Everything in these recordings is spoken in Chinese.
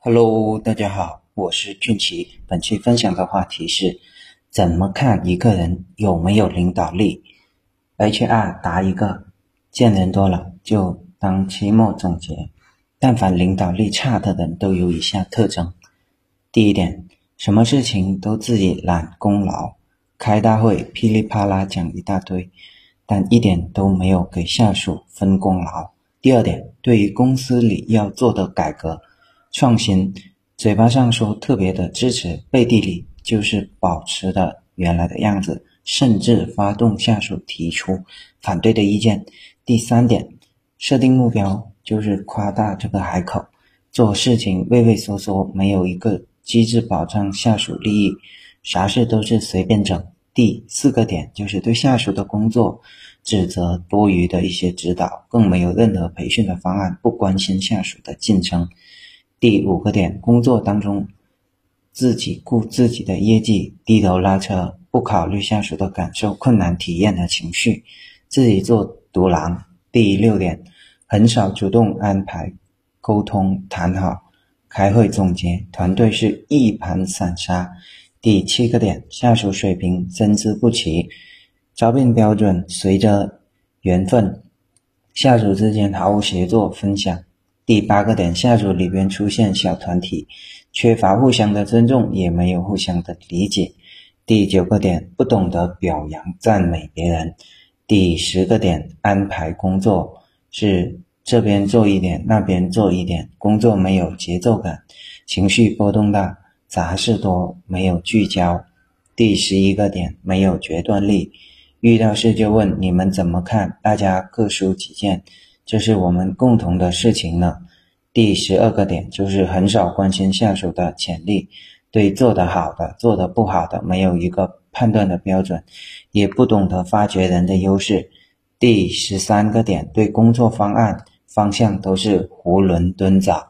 Hello，大家好，我是俊奇。本期分享的话题是：怎么看一个人有没有领导力？HR 答一个，见人多了就当期末总结。但凡领导力差的人都有以下特征：第一点，什么事情都自己揽功劳，开大会噼里啪啦讲一大堆，但一点都没有给下属分功劳。第二点，对于公司里要做的改革。创新，嘴巴上说特别的支持，背地里就是保持的原来的样子，甚至发动下属提出反对的意见。第三点，设定目标就是夸大这个海口，做事情畏畏缩缩，没有一个机制保障下属利益，啥事都是随便整。第四个点就是对下属的工作指责多余的一些指导，更没有任何培训的方案，不关心下属的晋升。第五个点，工作当中自己顾自己的业绩，低头拉车，不考虑下属的感受、困难体验和情绪，自己做独狼。第六点，很少主动安排沟通、谈好、开会总结，团队是一盘散沙。第七个点，下属水平参差不齐，招聘标准随着缘分，下属之间毫无协作分享。第八个点，下属里边出现小团体，缺乏互相的尊重，也没有互相的理解。第九个点，不懂得表扬赞美别人。第十个点，安排工作是这边做一点，那边做一点，工作没有节奏感，情绪波动大，杂事多，没有聚焦。第十一个点，没有决断力，遇到事就问你们怎么看，大家各抒己见。这是我们共同的事情呢。第十二个点就是很少关心下属的潜力，对做得好的、做得不好的没有一个判断的标准，也不懂得发掘人的优势。第十三个点，对工作方案方向都是囫囵吞枣，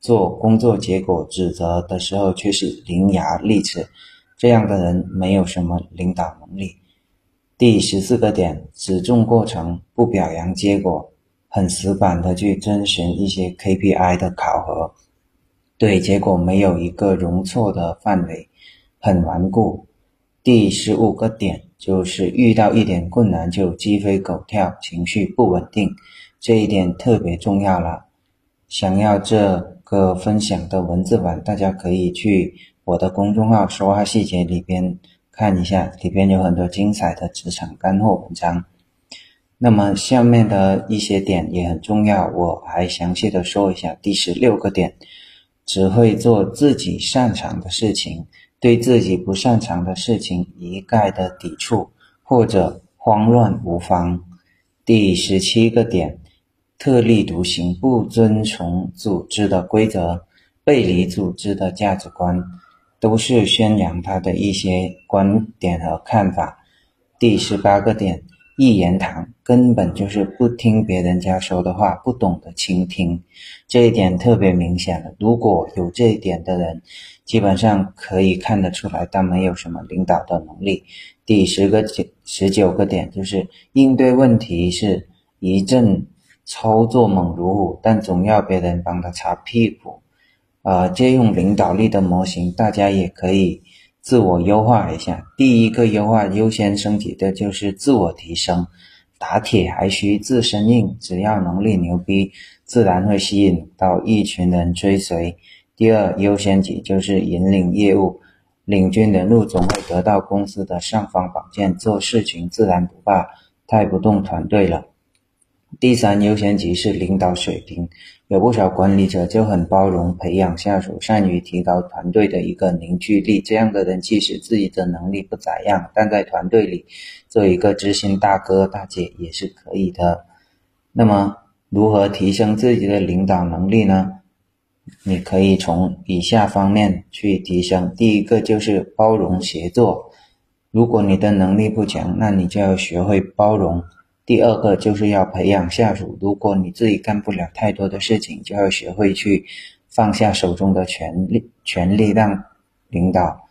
做工作结果指责的时候却是伶牙俐齿，这样的人没有什么领导能力。第十四个点，只重过程，不表扬结果。很死板的去遵循一些 KPI 的考核，对结果没有一个容错的范围，很顽固。第十五个点就是遇到一点困难就鸡飞狗跳，情绪不稳定，这一点特别重要了。想要这个分享的文字版，大家可以去我的公众号“说话细节”里边看一下，里边有很多精彩的职场干货文章。那么下面的一些点也很重要，我还详细的说一下。第十六个点，只会做自己擅长的事情，对自己不擅长的事情一概的抵触或者慌乱无方。第十七个点，特立独行，不遵从组织的规则，背离组织的价值观，都是宣扬他的一些观点和看法。第十八个点。一言堂根本就是不听别人家说的话，不懂得倾听，这一点特别明显了。如果有这一点的人，基本上可以看得出来，他没有什么领导的能力。第十个九十九个点就是应对问题是一阵操作猛如虎，但总要别人帮他擦屁股。呃，借用领导力的模型，大家也可以。自我优化一下，第一个优化优先升级的就是自我提升。打铁还需自身硬，只要能力牛逼，自然会吸引到一群人追随。第二优先级就是引领业务，领军人物总会得到公司的尚方宝剑，做事情自然不怕带不动团队了。第三优先级是领导水平，有不少管理者就很包容培养下属，善于提高团队的一个凝聚力。这样的人即使自己的能力不咋样，但在团队里做一个知心大哥大姐也是可以的。那么，如何提升自己的领导能力呢？你可以从以下方面去提升。第一个就是包容协作。如果你的能力不强，那你就要学会包容。第二个就是要培养下属。如果你自己干不了太多的事情，就要学会去放下手中的权力，权力让领导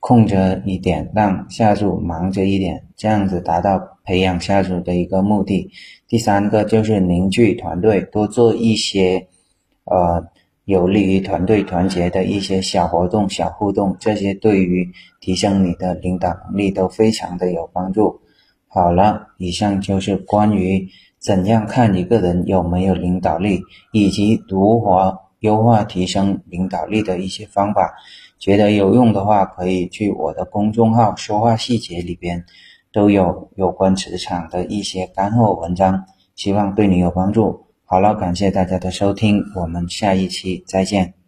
空着一点，让下属忙着一点，这样子达到培养下属的一个目的。第三个就是凝聚团队，多做一些呃有利于团队团结的一些小活动、小互动，这些对于提升你的领导能力都非常的有帮助。好了，以上就是关于怎样看一个人有没有领导力，以及如何优化提升领导力的一些方法。觉得有用的话，可以去我的公众号“说话细节”里边，都有有关职场的一些干货文章，希望对你有帮助。好了，感谢大家的收听，我们下一期再见。